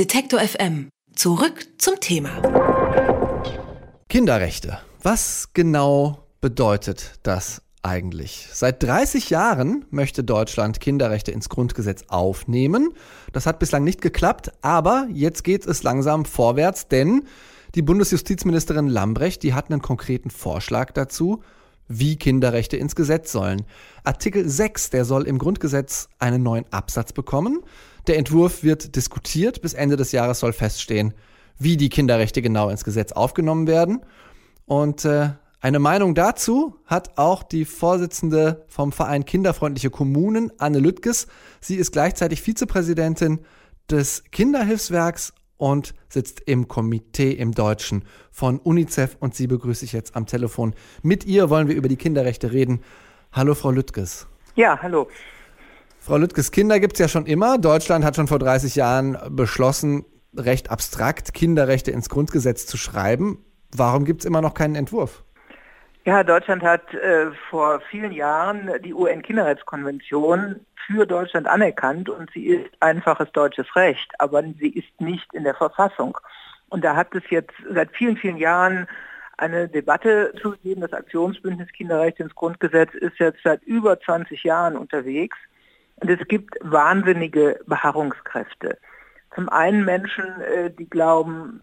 Detektor FM. Zurück zum Thema. Kinderrechte. Was genau bedeutet das eigentlich? Seit 30 Jahren möchte Deutschland Kinderrechte ins Grundgesetz aufnehmen. Das hat bislang nicht geklappt, aber jetzt geht es langsam vorwärts, denn die Bundesjustizministerin Lambrecht, die hat einen konkreten Vorschlag dazu, wie Kinderrechte ins Gesetz sollen. Artikel 6, der soll im Grundgesetz einen neuen Absatz bekommen. Der Entwurf wird diskutiert. Bis Ende des Jahres soll feststehen, wie die Kinderrechte genau ins Gesetz aufgenommen werden. Und äh, eine Meinung dazu hat auch die Vorsitzende vom Verein Kinderfreundliche Kommunen, Anne Lüttges. Sie ist gleichzeitig Vizepräsidentin des Kinderhilfswerks und sitzt im Komitee im Deutschen von UNICEF und sie begrüße ich jetzt am Telefon. Mit ihr wollen wir über die Kinderrechte reden. Hallo, Frau Lüttges. Ja, hallo. Frau Lüttges, Kinder gibt es ja schon immer. Deutschland hat schon vor 30 Jahren beschlossen, recht abstrakt Kinderrechte ins Grundgesetz zu schreiben. Warum gibt es immer noch keinen Entwurf? Ja, Deutschland hat äh, vor vielen Jahren die UN-Kinderrechtskonvention für Deutschland anerkannt und sie ist einfaches deutsches Recht, aber sie ist nicht in der Verfassung. Und da hat es jetzt seit vielen, vielen Jahren eine Debatte zugegeben. Das Aktionsbündnis Kinderrecht ins Grundgesetz ist jetzt seit über 20 Jahren unterwegs. Und es gibt wahnsinnige Beharrungskräfte. Zum einen Menschen, äh, die glauben,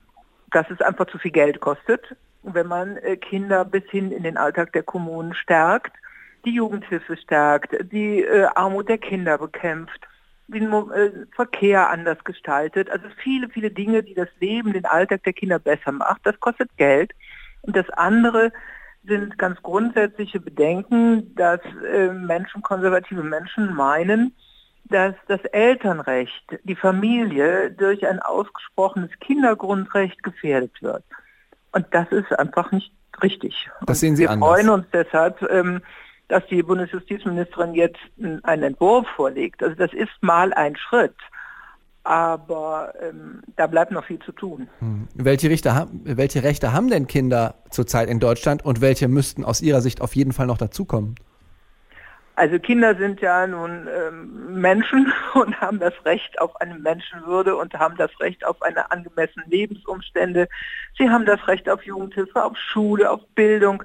dass es einfach zu viel Geld kostet, wenn man äh, Kinder bis hin in den Alltag der Kommunen stärkt, die Jugendhilfe stärkt, die äh, Armut der Kinder bekämpft, den Verkehr anders gestaltet. Also viele, viele Dinge, die das Leben, den Alltag der Kinder besser macht. Das kostet Geld. Und das andere sind ganz grundsätzliche Bedenken, dass äh, Menschen, konservative Menschen meinen, dass das Elternrecht, die Familie durch ein ausgesprochenes Kindergrundrecht gefährdet wird. Und das ist einfach nicht richtig. Das sehen Sie Wir anders. Wir freuen uns deshalb, ähm, dass die Bundesjustizministerin jetzt einen Entwurf vorlegt. Also das ist mal ein Schritt aber ähm, da bleibt noch viel zu tun. Hm. Welche, Richter, welche Rechte haben denn Kinder zurzeit in Deutschland und welche müssten aus Ihrer Sicht auf jeden Fall noch dazukommen? Also Kinder sind ja nun ähm, Menschen und haben das Recht auf eine Menschenwürde und haben das Recht auf eine angemessene Lebensumstände. Sie haben das Recht auf Jugendhilfe, auf Schule, auf Bildung.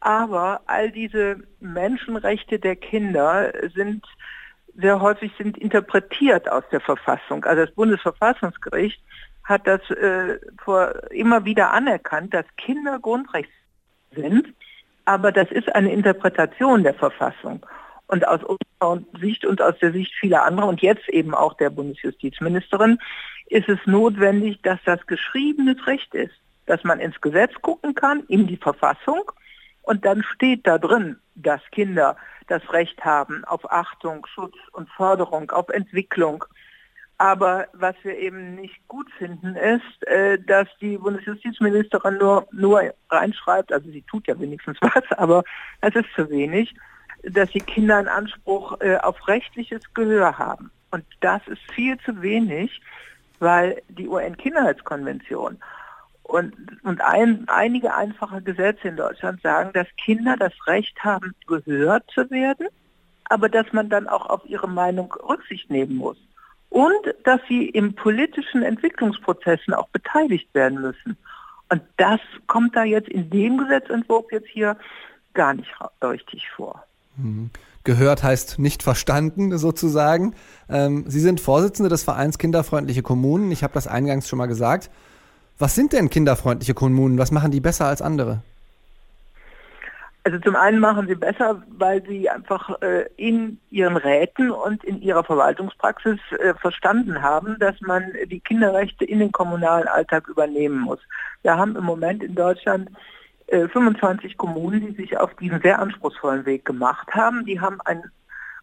Aber all diese Menschenrechte der Kinder sind sehr häufig sind interpretiert aus der Verfassung. Also das Bundesverfassungsgericht hat das äh, vor, immer wieder anerkannt, dass Kinder Grundrechte sind, aber das ist eine Interpretation der Verfassung. Und aus unserer Sicht und aus der Sicht vieler anderer und jetzt eben auch der Bundesjustizministerin ist es notwendig, dass das geschriebenes Recht ist, dass man ins Gesetz gucken kann, in die Verfassung und dann steht da drin, dass Kinder das Recht haben auf Achtung, Schutz und Förderung, auf Entwicklung. Aber was wir eben nicht gut finden, ist, äh, dass die Bundesjustizministerin nur, nur reinschreibt, also sie tut ja wenigstens was, aber es ist zu wenig, dass die Kinder einen Anspruch äh, auf rechtliches Gehör haben. Und das ist viel zu wenig, weil die UN-Kinderrechtskonvention und, und ein, einige einfache Gesetze in Deutschland sagen, dass Kinder das Recht haben, gehört zu werden, aber dass man dann auch auf ihre Meinung Rücksicht nehmen muss. Und dass sie im politischen Entwicklungsprozessen auch beteiligt werden müssen. Und das kommt da jetzt in dem Gesetzentwurf jetzt hier gar nicht richtig vor. Mhm. Gehört heißt nicht verstanden sozusagen. Ähm, Sie sind Vorsitzende des Vereins Kinderfreundliche Kommunen. Ich habe das eingangs schon mal gesagt. Was sind denn kinderfreundliche Kommunen? Was machen die besser als andere? Also zum einen machen sie besser, weil sie einfach äh, in ihren Räten und in ihrer Verwaltungspraxis äh, verstanden haben, dass man die Kinderrechte in den kommunalen Alltag übernehmen muss. Wir haben im Moment in Deutschland 25 Kommunen, die sich auf diesen sehr anspruchsvollen Weg gemacht haben. Die haben ein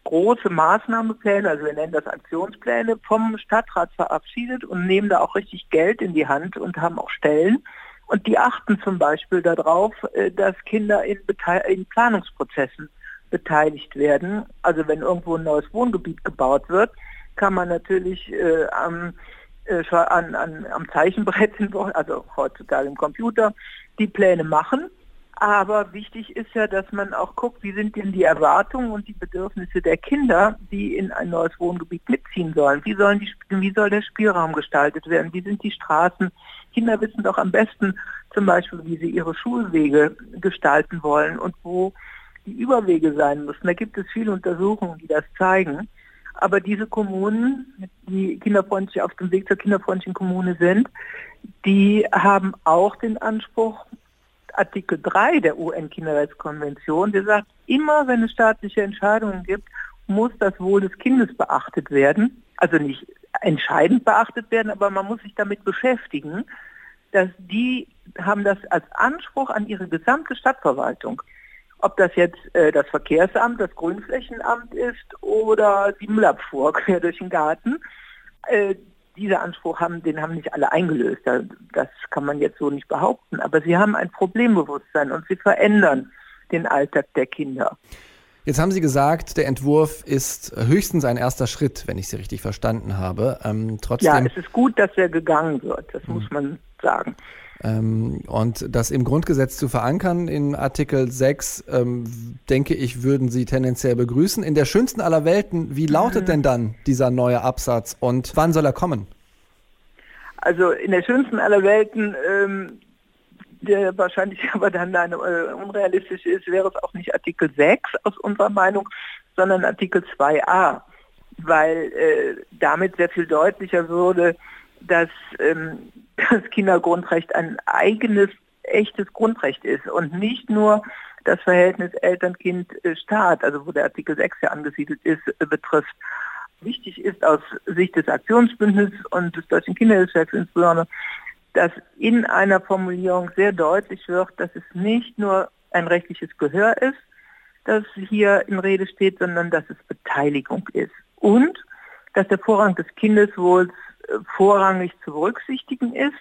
große Maßnahmepläne, also wir nennen das Aktionspläne, vom Stadtrat verabschiedet und nehmen da auch richtig Geld in die Hand und haben auch Stellen. Und die achten zum Beispiel darauf, äh, dass Kinder in, in Planungsprozessen beteiligt werden. Also wenn irgendwo ein neues Wohngebiet gebaut wird, kann man natürlich äh, äh, an, an, am Zeichenbrett, also heutzutage im Computer, die Pläne machen Aber wichtig ist ja, dass man auch guckt, wie sind denn die Erwartungen und die Bedürfnisse der Kinder, die in ein neues Wohngebiet mitziehen sollen. Wie, sollen die, wie soll der Spielraum gestaltet werden? Wie sind die Straßen? Kinder wissen doch am besten zum Beispiel, wie sie ihre Schulwege gestalten wollen und wo die Überwege sein müssen. Da gibt es viele Untersuchungen, die das zeigen. Aber diese Kommunen, die kinderfreundlich auf dem Weg zur kinderfreundlichen Kommune sind, die haben auch den Anspruch, Artikel 3 der UN-Kinderrechtskonvention, der sagt, immer wenn es staatliche Entscheidungen gibt, muss das Wohl des Kindes beachtet werden. Also nicht entscheidend beachtet werden, aber man muss sich damit beschäftigen, dass die haben das als Anspruch an ihre gesamte Stadtverwaltung. Ob das jetzt äh, das Verkehrsamt, das Grünflächenamt ist oder die Müllabfuhr quer durch den Garten. Äh, dieser Anspruch haben, den haben nicht alle eingelöst. Das kann man jetzt so nicht behaupten. Aber sie haben ein Problembewusstsein und sie verändern den Alltag der Kinder. Jetzt haben Sie gesagt, der Entwurf ist höchstens ein erster Schritt, wenn ich Sie richtig verstanden habe. Ähm, trotzdem, ja, es ist gut, dass er gegangen wird, das muss man sagen. Ähm, und das im Grundgesetz zu verankern in Artikel 6, ähm, denke ich, würden Sie tendenziell begrüßen. In der schönsten aller Welten, wie lautet mhm. denn dann dieser neue Absatz und wann soll er kommen? Also in der schönsten aller Welten, ähm, der wahrscheinlich aber dann eine, äh, unrealistisch ist, wäre es auch nicht Artikel 6 aus unserer Meinung, sondern Artikel 2a, weil äh, damit sehr viel deutlicher würde, dass ähm, das Kindergrundrecht ein eigenes, echtes Grundrecht ist und nicht nur das Verhältnis Eltern-Kind-Staat, also wo der Artikel 6 ja angesiedelt ist, betrifft. Wichtig ist aus Sicht des Aktionsbündnisses und des Deutschen Kinderhilfswerks insbesondere, dass in einer Formulierung sehr deutlich wird, dass es nicht nur ein rechtliches Gehör ist, das hier in Rede steht, sondern dass es Beteiligung ist. Und dass der Vorrang des Kindeswohls vorrangig zu berücksichtigen ist.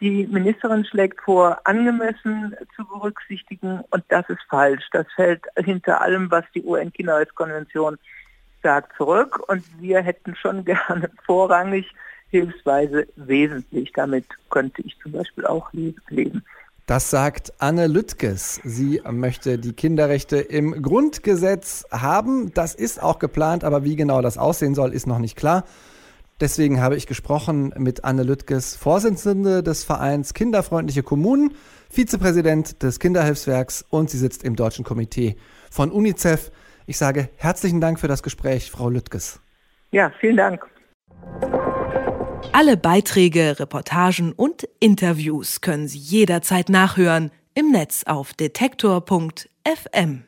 Die Ministerin schlägt vor, angemessen zu berücksichtigen und das ist falsch. Das fällt hinter allem, was die UN-Kinderrechtskonvention sagt, zurück und wir hätten schon gerne vorrangig, hilfsweise wesentlich. Damit könnte ich zum Beispiel auch leben. Das sagt Anne Lüttges. Sie möchte die Kinderrechte im Grundgesetz haben. Das ist auch geplant, aber wie genau das aussehen soll, ist noch nicht klar. Deswegen habe ich gesprochen mit Anne Lüttges, Vorsitzende des Vereins Kinderfreundliche Kommunen, Vizepräsident des Kinderhilfswerks und sie sitzt im Deutschen Komitee von UNICEF. Ich sage herzlichen Dank für das Gespräch, Frau Lüttges. Ja, vielen Dank. Alle Beiträge, Reportagen und Interviews können Sie jederzeit nachhören im Netz auf detektor.fm.